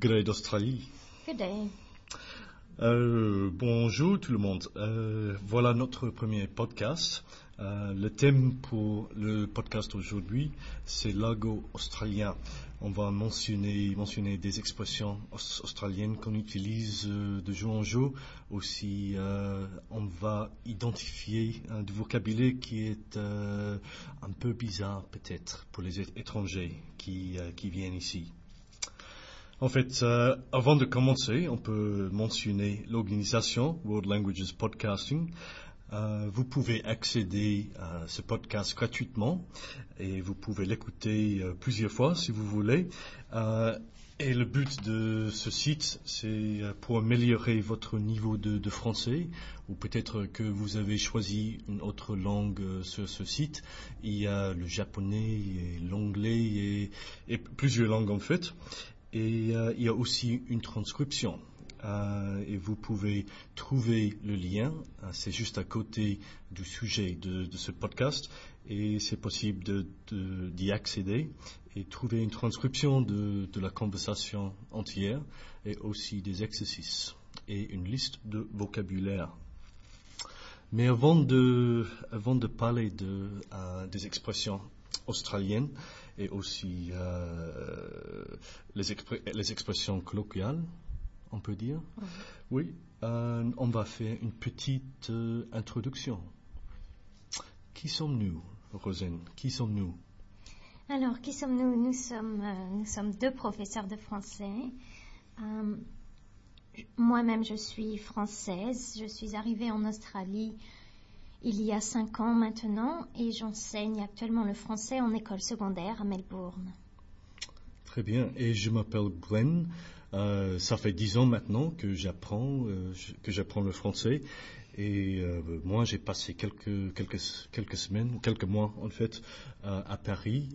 Good day d'Australie. Good day. Euh, bonjour tout le monde. Euh, voilà notre premier podcast. Euh, le thème pour le podcast aujourd'hui, c'est l'ago australien. On va mentionner, mentionner des expressions aus- australiennes qu'on utilise de jour en jour. Aussi, on va identifier un du vocabulaire qui est un peu bizarre peut-être pour les étrangers qui, qui viennent ici. En fait, euh, avant de commencer, on peut mentionner l'organisation World Languages Podcasting. Euh, vous pouvez accéder à ce podcast gratuitement et vous pouvez l'écouter euh, plusieurs fois si vous voulez. Euh, et le but de ce site, c'est euh, pour améliorer votre niveau de, français, ou peut-être que vous avez choisi une autre langue sur ce site. Il y a le japonais et l'anglais et plusieurs langues en fait. Et euh, il y a aussi une transcription. Euh, et vous pouvez trouver le lien, euh, c'est juste à côté du sujet de, ce podcast, et c'est possible d'y accéder et trouver une transcription de, la conversation entière, et aussi des exercices, et une liste de vocabulaire. Mais avant de, avant de parler de, des expressions australiennes et aussi euh, les, les expressions colloquiales, on peut dire, oui, euh, on va faire une petite euh, introduction. Qui sommes-nous, Rosine Qui sommes-nous? Alors, qui sommes-nous? Nous sommes, nous sommes deux professeurs de français. Moi-même, je suis française. Je suis arrivée en Australie il y a cinq ans maintenant et j'enseigne actuellement le français en école secondaire à Melbourne. Très bien. Et je m'appelle Glenn. Euh, ça fait dix ans maintenant que j'apprends euh, que j'apprends le français. Et euh, moi, j'ai passé quelques quelques quelques semaines, quelques mois en fait, euh, à Paris.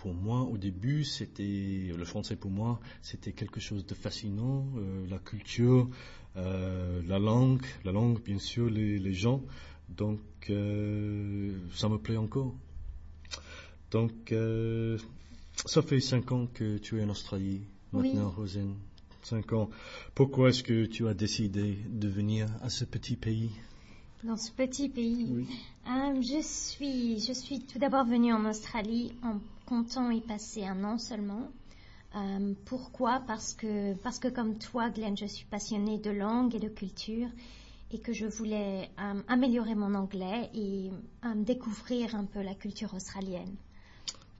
Pour moi, au début, c'était le français pour moi, c'était quelque chose de fascinant. euh, la culture, euh, la langue, la langue, bien sûr, les, les gens. Donc, euh, ça me plaît encore. Donc, ça fait cinq ans que tu es en Australie Oui. maintenant, Rosine. Cinq ans. Pourquoi est-ce que tu as décidé de venir à ce petit pays? Dans ce petit pays, Oui. Euh, je, suis, je suis tout d'abord venue en Australie en comptant y passer un an seulement. Euh, pourquoi? Parce que, parce que comme toi, Glenn, je suis passionnée de langue et de culture et que je voulais euh, améliorer mon anglais et découvrir un peu la culture australienne.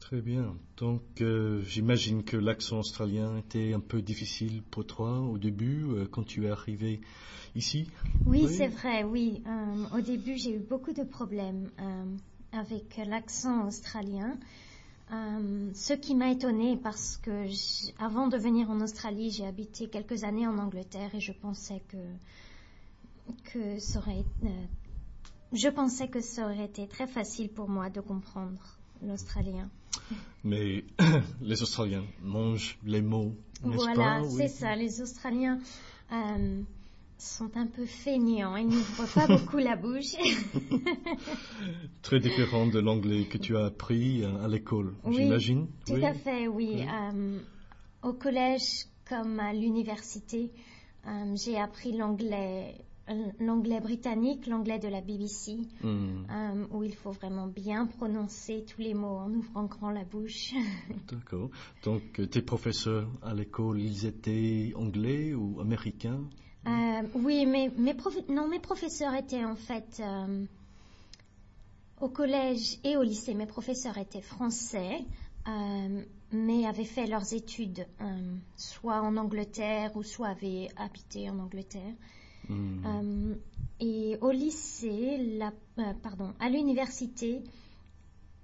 Très bien. Donc, euh, j'imagine que l'accent australien était un peu difficile pour toi au début, euh, quand tu es arrivé ici. Oui, Oui. c'est vrai, oui. Euh, au début, j'ai eu beaucoup de problèmes avec l'accent australien. Ce qui m'a étonnée parce que avant de venir en Australie, j'ai habité quelques années en Angleterre et je pensais que que ça aurait je pensais que ça aurait été très facile pour moi de comprendre l'australien. Mais les Australiens mangent les mots, Voilà, c'est ça. Les Australiens euh, sont un peu feignants. Ils n'ouvrent pas beaucoup la bouche. Très différent de l'anglais que tu as appris euh, à l'école, Oui, j'imagine. Tout Oui. à fait, oui. Euh, au collège comme à l'université, euh, j'ai appris l'anglais, l'anglais britannique, l'anglais de la BBC, Hmm, euh, où il faut vraiment bien prononcer tous les mots en ouvrant grand la bouche. D'accord. Donc, euh, tes professeurs à l'école, ils étaient anglais ou américains? Euh, oui, mais mes, non, mes professeurs étaient en fait euh, au collège et au lycée. Mes professeurs étaient français, euh, mais avaient fait leurs études euh, soit en Angleterre ou soit avaient habité en Angleterre. Hmm. Euh, et au lycée, la- euh, pardon, à l'université,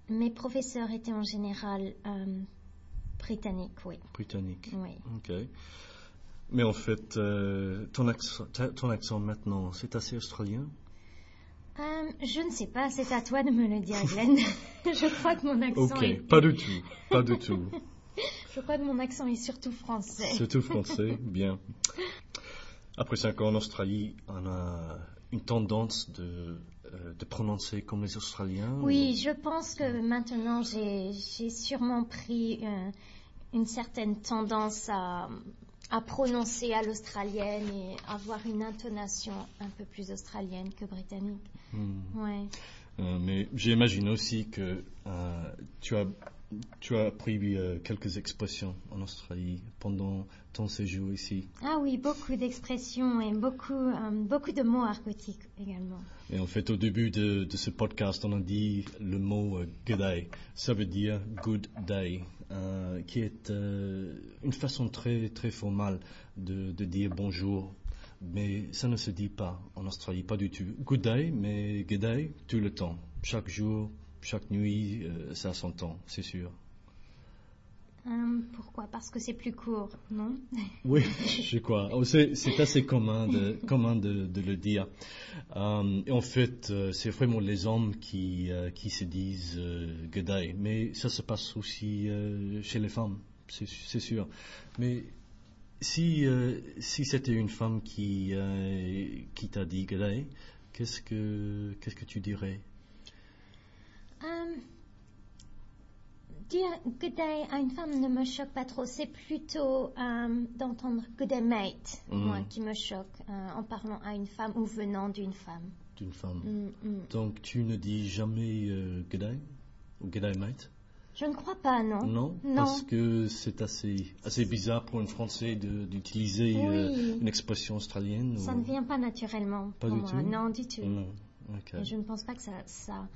mes professeurs étaient en général euh, britanniques, oui. Britannique. oui. Ok. Mais en fait, ton, accent, ton accent maintenant, c'est assez australien? Euh, je ne sais pas, c'est à toi de me le dire, Glenn. je crois que mon accent Ok, est... pas du tout. Pas du tout. Je crois que mon accent est surtout français. C'est tout français, bien. Après cinq ans en Australie, on a une tendance de, euh, de prononcer comme les Australiens Oui, je pense que maintenant j'ai sûrement pris euh, une certaine tendance à, à prononcer à l'australienne et avoir une intonation un peu plus australienne que britannique. Hmm. Ouais. Euh, mais j'imagine aussi que tu as tu as appris euh, quelques expressions en Australie pendant ton séjour ici. Ah oui, beaucoup d'expressions et beaucoup, euh, beaucoup de mots argotiques également. Et en fait, au début de, de ce podcast, on a dit le mot euh, good day. Ça veut dire good day, qui est une façon très, très formale de, de dire bonjour. Mais ça ne se dit pas en Australie, pas du tout. Good day, mais good day tout le temps. Chaque jour, chaque nuit, euh, ça s'entend, c'est sûr. Euh, pourquoi? Parce que c'est plus court, non? Oui, je crois. Oh, C'est assez commun de, commun de, de le dire. Et en fait, euh, c'est vraiment les hommes qui, euh, qui se disent euh. Mais ça se passe aussi euh, chez les femmes, c'est sûr. Mais si, euh, si c'était une femme qui, qui t'a dit good day, qu'est-ce que, qu'est-ce que tu dirais? Euh, Dire good day à une femme ne me choque pas trop. C'est plutôt euh, d'entendre good day mate, Mhm. moi, qui me choque euh, en parlant à une femme ou venant d'une femme. d'une femme Mm, mm. Donc tu ne dis jamais euh, good day ou good day mate? Je ne crois pas, non. Non, Non. parce que c'est assez, assez bizarre pour un Français d'utiliser euh, une expression australienne. Ça ou- ne vient pas naturellement Pas pour du moi. tout? Non, du tout. Non, ok. Et je ne pense pas que ça, ça,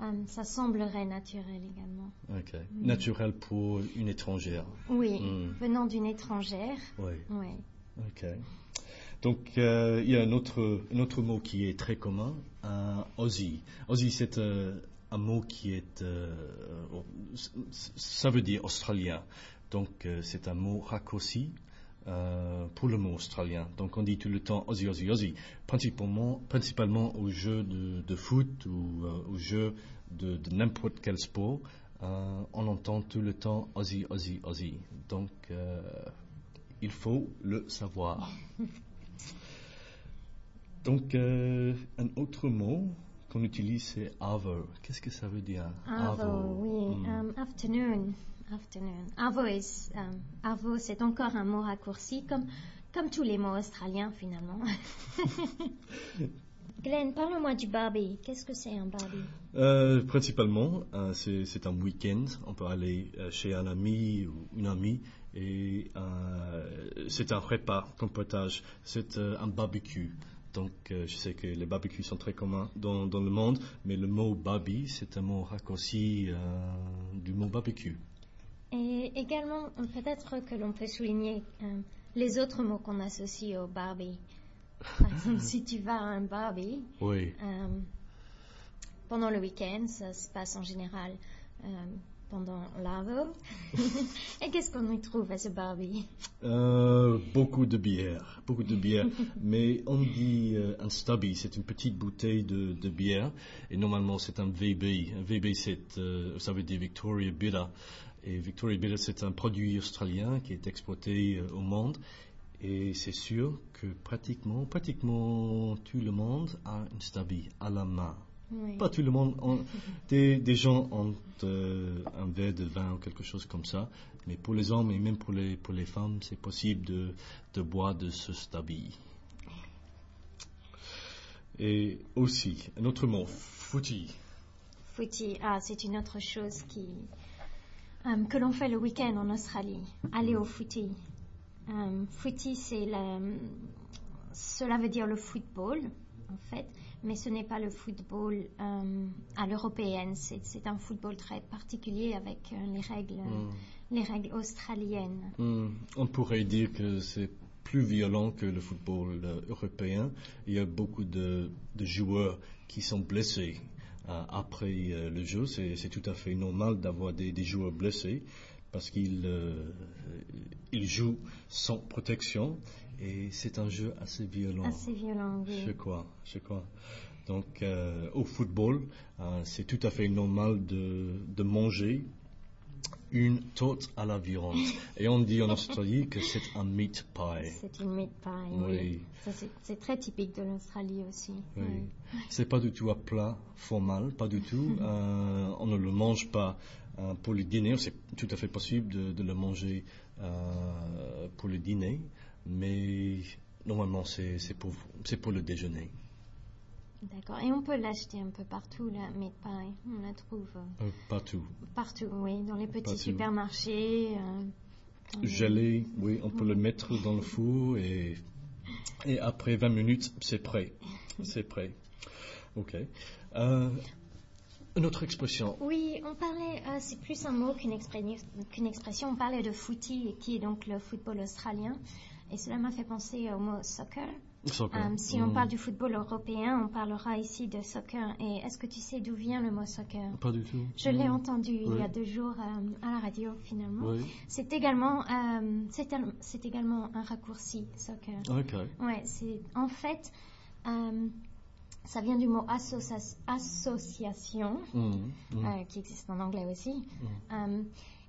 euh, ça semblerait naturel également. ok. Naturel pour une étrangère. Oui, Mm. venant d'une étrangère. Oui, Oui. ok. Donc, euh, il y a un autre, un autre mot qui est très commun, euh, Aussie. Aussie, c'est euh, un mot qui est, ça veut dire australien. Donc, c'est un mot raccourci euh, pour le mot australien. Donc, on dit tout le temps Aussie, Aussie, Aussie. Principalement, principalement aux jeux de, de foot ou euh, aux jeux de, de n'importe quel sport. euh, on entend tout le temps Aussie, Aussie, Aussie. Donc, euh, il faut le savoir. Donc, un autre mot qu'on utilise, c'est avo. Qu'est-ce que ça veut dire Avo, oui. Hmm. Um, afternoon. Afternoon. Avo, is, um, avo, c'est encore un mot raccourci, comme, comme tous les mots australiens finalement. Glenn, parle-moi du Barbie. Qu'est-ce que c'est un Barbie? Euh, principalement, euh, c'est c'est un week-end. On peut aller euh, chez un ami ou une amie et euh, c'est un repas qu'on partage. C'est euh, un barbecue. Donc, euh, je sais que les barbecues sont très communs dans, dans le monde, mais le mot barbie, c'est un mot raccourci euh, du mot barbecue. Et également, peut-être que l'on peut souligner euh, les autres mots qu'on associe au Barbie. Par exemple, si tu vas à un Barbie, Oui. euh, pendant le week-end, ça se passe en général euh, pendant l'Avo. Et qu'est-ce qu'on y trouve à ce Barbie? Beaucoup de bière, beaucoup de bière. Mais on dit un stubby, c'est une petite bouteille de, de bière. Et normalement, c'est un VB. Un VB, c'est, ça veut dire Victoria Bitter. Et Victoria Bitter, c'est un produit australien qui est exporté euh, au monde. Et c'est sûr que pratiquement, pratiquement tout le monde a une stubby à la main. Oui. Pas tout le monde. des, des gens ont euh, un verre de vin ou quelque chose comme ça. Mais pour les hommes et même pour les, pour les femmes, c'est possible de, de boire de ce stabi. Et aussi, un autre mot, footy. Footy, ah, c'est une autre chose qui, euh, que l'on fait le week-end en Australie. Aller au footy. Euh, footy, c'est la- cela veut dire le football, en fait, mais ce n'est pas le football euh, à l'européenne. C'est un football très particulier avec euh, les règles, les règles australiennes. Hmm, On pourrait dire que c'est plus violent que le football européen. Il y a beaucoup de, de joueurs qui sont blessés après euh, le jeu. C'est c'est tout à fait normal d'avoir des, des joueurs blessés parce qu'ils euh, ils jouent sans protection et c'est un jeu assez violent. Assez violent, oui. Je crois, je crois. Donc, euh, au football, euh, c'est tout à fait normal de, de manger une tarte à la viande. Et on dit en Australie que c'est un meat pie. C'est une meat pie, Oui. c'est- très typique de l'Australie aussi. Oui. oui. C'est pas du tout un plat formal, pas du tout. Euh, on ne le mange pas Euh, pour le dîner, c'est tout à fait possible de, de le manger euh, pour le dîner, mais normalement c'est c'est pour, c'est pour le déjeuner. D'accord. Et on peut l'acheter un peu partout, là, mais pareil, on la trouve euh, Euh, partout. partout, oui, dans les petits Partout. supermarchés. euh, les- oui, on peut le mettre dans le four et, et après 20 minutes, c'est prêt. C'est prêt. OK. Euh, une autre expression. Oui, on parlait, euh, c'est plus un mot qu'une expression, on parlait de footy, qui est donc le football australien. Et cela m'a fait penser au mot soccer. Soccer. Euh, si on Mm. parle du football européen, on parlera ici de soccer. Et est-ce que tu sais d'où vient le mot soccer? Pas du tout. Je l'ai Mm. entendu il y a deux jours euh, à la radio, finalement. Oui. C'est également, euh, c'est un- c'est également un raccourci, soccer. OK. Ouais, c'est en fait, ça vient du mot associa- association, Mm. Euh, qui existe en anglais aussi.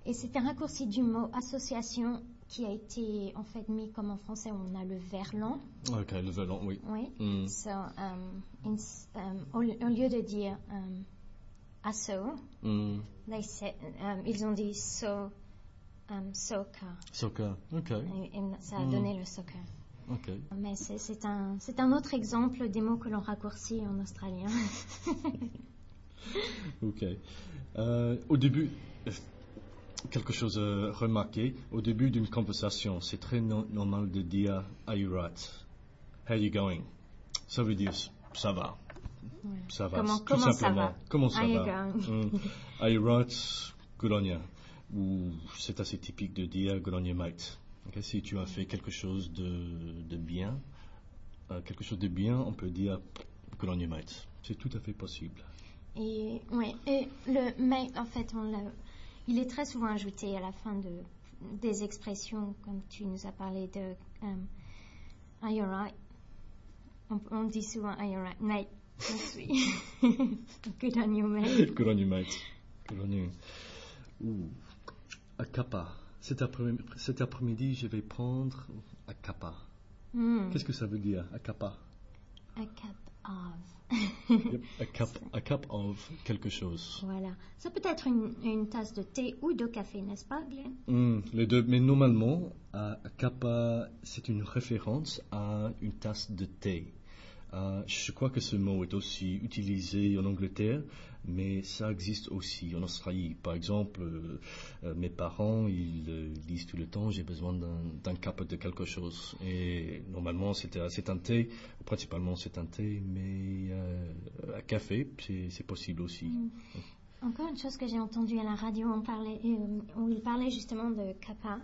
Et c'est un raccourci du mot association qui a été en fait mis comme en français on a le verlan. OK, le violon, oui. Oui. Mm. So, um, um, au, au lieu de dire um, asso, Mm. they say- um, ils ont dit so, um, soccer. Soccer. OK. Et, et ça a Mm. donné le soccer. OK. Mais c'est un, autre exemple des mots que l'on raccourcit en australien. OK. Euh, au début, quelque chose à remarquer. Au début d'une conversation, c'est très no- normal de dire Are you right? How you going? Ça veut dire ça va. Ouais. Ça va. Comment- tout comment ça simplement. va? Comment ça you va? going? Mm. Are you right? Good on you? Ou c'est assez typique de dire good on you, mate. Si tu as fait quelque chose de, de bien, euh, quelque chose de bien, on peut dire good on you, mate. C'est tout à fait possible. Et, ouais, et le mate, en fait, on l'a- il est très souvent ajouté à la fin de, des expressions, comme tu nous as parlé de um, Are you right? On, on dit souvent Are you right, suis. Good on you, mate. Good on you, mate. Good on you. Ouh. À Kappa. Cet après- cet après-midi, je vais prendre à Kappa. Hmm, Qu'est-ce que ça veut dire, à Kappa A cup of. A, cup, a cup of quelque chose. Voilà. Ça peut être une, une tasse de thé ou de café, n'est-ce pas, Glenn? Hmm, les deux. Mais normalement, à Kappa, c'est une référence à une tasse de thé. Euh, je crois que ce mot est aussi utilisé en Angleterre, mais ça existe aussi en Australie. Par exemple, euh, euh, mes parents, ils disent tout le temps, j'ai besoin d'un cup de quelque chose. Et normalement, c'est un- un thé, principalement c'est un thé, mais à café, c'est possible aussi. Encore une chose que j'ai entendue à la radio, où il parlait justement de kappa.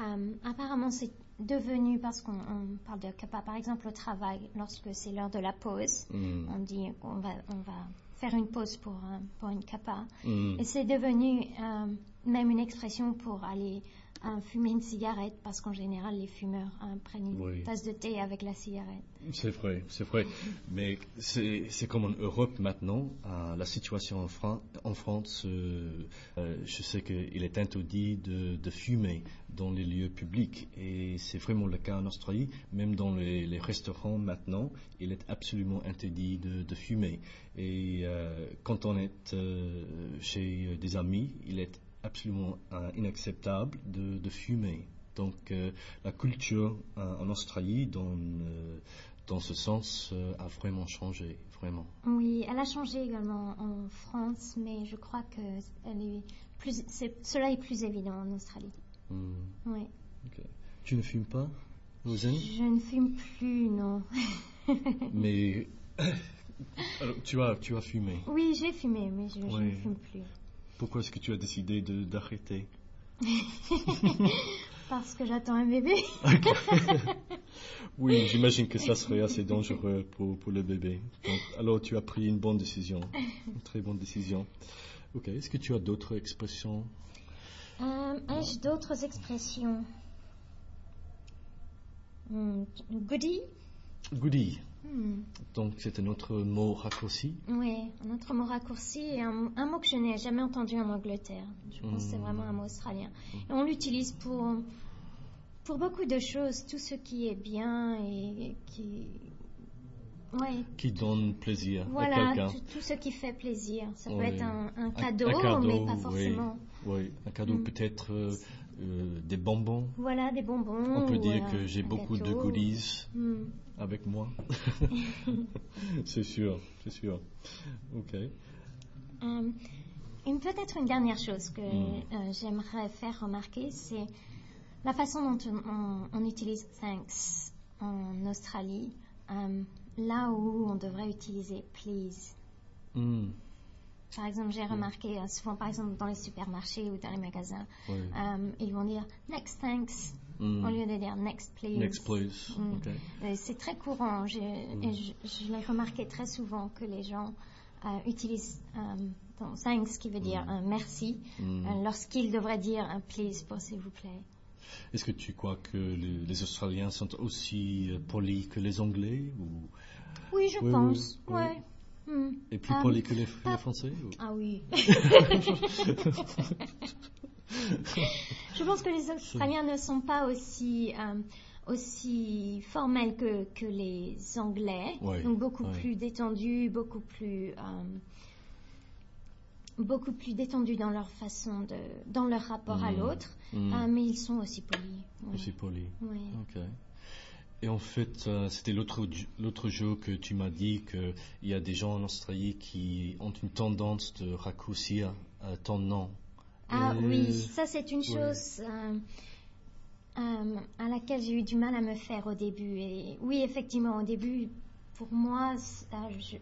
Euh, apparemment, c'est devenu, parce qu'on on parle de kappa, par exemple au travail, lorsque c'est l'heure de la pause, Hmm. on dit qu'on va, on va faire une pause pour, euh, pour une kappa. Hmm. Et c'est devenu euh, même une expression pour aller euh, fumer une cigarette, parce qu'en général, les fumeurs euh, prennent une Oui. tasse de thé avec la cigarette. C'est vrai, c'est vrai. Mais c'est comme en Europe maintenant. euh, la situation en, Fran- en France, euh, euh, je sais qu'il est interdit de, de fumer dans les lieux publics. Et c'est vraiment le cas en Australie. Même dans les, les restaurants maintenant, il est absolument interdit de, de fumer. Et quand on est chez des amis, il est absolument euh, inacceptable de, de fumer. Donc euh, la culture euh, en Australie dans, dans ce sens euh, a vraiment changé, vraiment. Oui, elle a changé également en France, mais je crois que elle est plus, cela est plus évident en Australie. Hmm, Oui. Tu ne fumes pas, Rosanne Je ne fume plus, non. Mais alors, tu as tu as fumé? Oui, j'ai fumé, mais je, je ne fume plus. Pourquoi est-ce que tu as décidé de- d'arrêter Parce que j'attends un bébé. Oui, j'imagine que ça serait assez dangereux pour, pour le bébé. Donc, alors tu as pris une bonne décision, une très bonne décision. Ok. Est-ce que tu as d'autres expressions Euh, Ai-je d'autres expressions? Hmm, Goodie? Goodie. Hmm, Donc c'est un autre mot raccourci. Oui, un autre mot raccourci et un, un mot que je n'ai jamais entendu en Angleterre. Je pense que c'est Hmm. vraiment un mot australien. Et on l'utilise pour, pour beaucoup de choses, tout ce qui est bien et qui, Oui. qui donne plaisir à Voilà, quelqu'un. tout, tout ce qui fait plaisir. Ça peut être un, cadeau, un cadeau, mais pas forcément. Oui, un cadeau peut-être euh, euh, des bonbons. Voilà, des bonbons. On peut dire que j'ai beaucoup de goodies Hmm. avec moi. c'est sûr, c'est sûr. Ok. Une peut-être une dernière chose que Mm. euh, j'aimerais faire remarquer, c'est la façon dont on, utilise thanks en Australie, là où on devrait utiliser please. Mm, Par exemple, j'ai remarqué euh, souvent, par exemple, dans les supermarchés ou dans les magasins, oui. euh, ils vont dire next thanks Mm. au lieu de dire next please. Next please. Mm. Euh, C'est très courant je- et je, je l'ai remarqué très souvent que les gens euh, utilisent euh, thanks qui veut dire Mm. un merci Mm. lorsqu'ils devraient dire un please pour s'il vous plaît. Est-ce que tu crois que les, les Australiens sont aussi polis que les Anglais ou, Oui, je Oui, pense. oui, oui. Ouais. Mm. et plus Euh, polis que les, Français ou- Ah oui. je pense que les Australiens ne sont pas aussi euh, aussi formels que, que les Anglais, Ouais, donc beaucoup ouais. plus détendus, beaucoup plus euh, beaucoup plus détendus dans leur façon de dans leur rapport à Mm. l'autre, Mm. euh, mais ils sont aussi polis. ouais. Aussi polis. Ouais. Et en fait, euh, c'était l'autre l'autre jour que tu m'as dit qu'il y a des gens en Australie qui ont une tendance de raccourcir euh, ton nom. Ah Et- oui, ça c'est une ouais. chose euh, euh, à laquelle j'ai eu du mal à me faire au début. Et oui, effectivement, au début, pour moi, ça, je-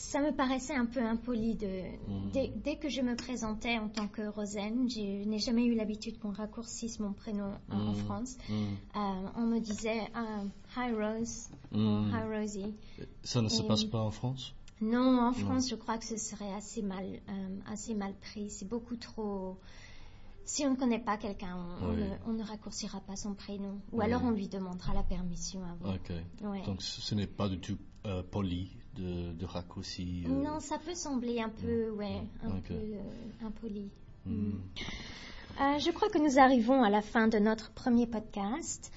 ça me paraissait un peu impoli. De, Mhm. dès, dès que je me présentais en tant que Rosen, je n'ai jamais eu l'habitude qu'on raccourcisse mon prénom euh, en Mhm. France. Mm. Euh, on me disait ah, Hi Rose, ou. Hi Rosie. Ça ne se passe pas en France? Non, en France, je crois que ce serait assez mal, euh, assez mal pris. C'est beaucoup trop. Si on ne connaît pas quelqu'un, on, Oui. ne, on ne raccourcira pas son prénom. Ou Oui. alors on lui demandera la permission avant. Ouais. Donc ce ce n'est pas du tout euh, poli de, de raccourci. euh, Non, ça peut sembler un peu, ouais, un peu euh, impoli. mm. Euh, je crois que nous arrivons à la fin de notre premier podcast.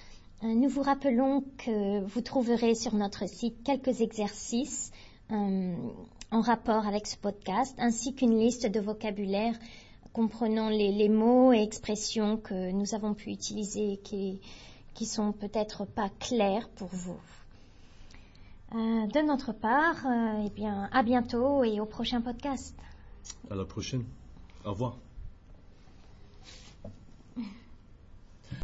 Nous vous rappelons que vous trouverez sur notre site quelques exercices en rapport avec ce podcast, ainsi qu'une liste de vocabulaire comprenant les, les mots et expressions que nous avons pu utiliser et qui, qui sont peut-être pas clairs pour vous. Euh, de notre part, euh, eh bien, à bientôt et au prochain podcast. À la prochaine. Au revoir.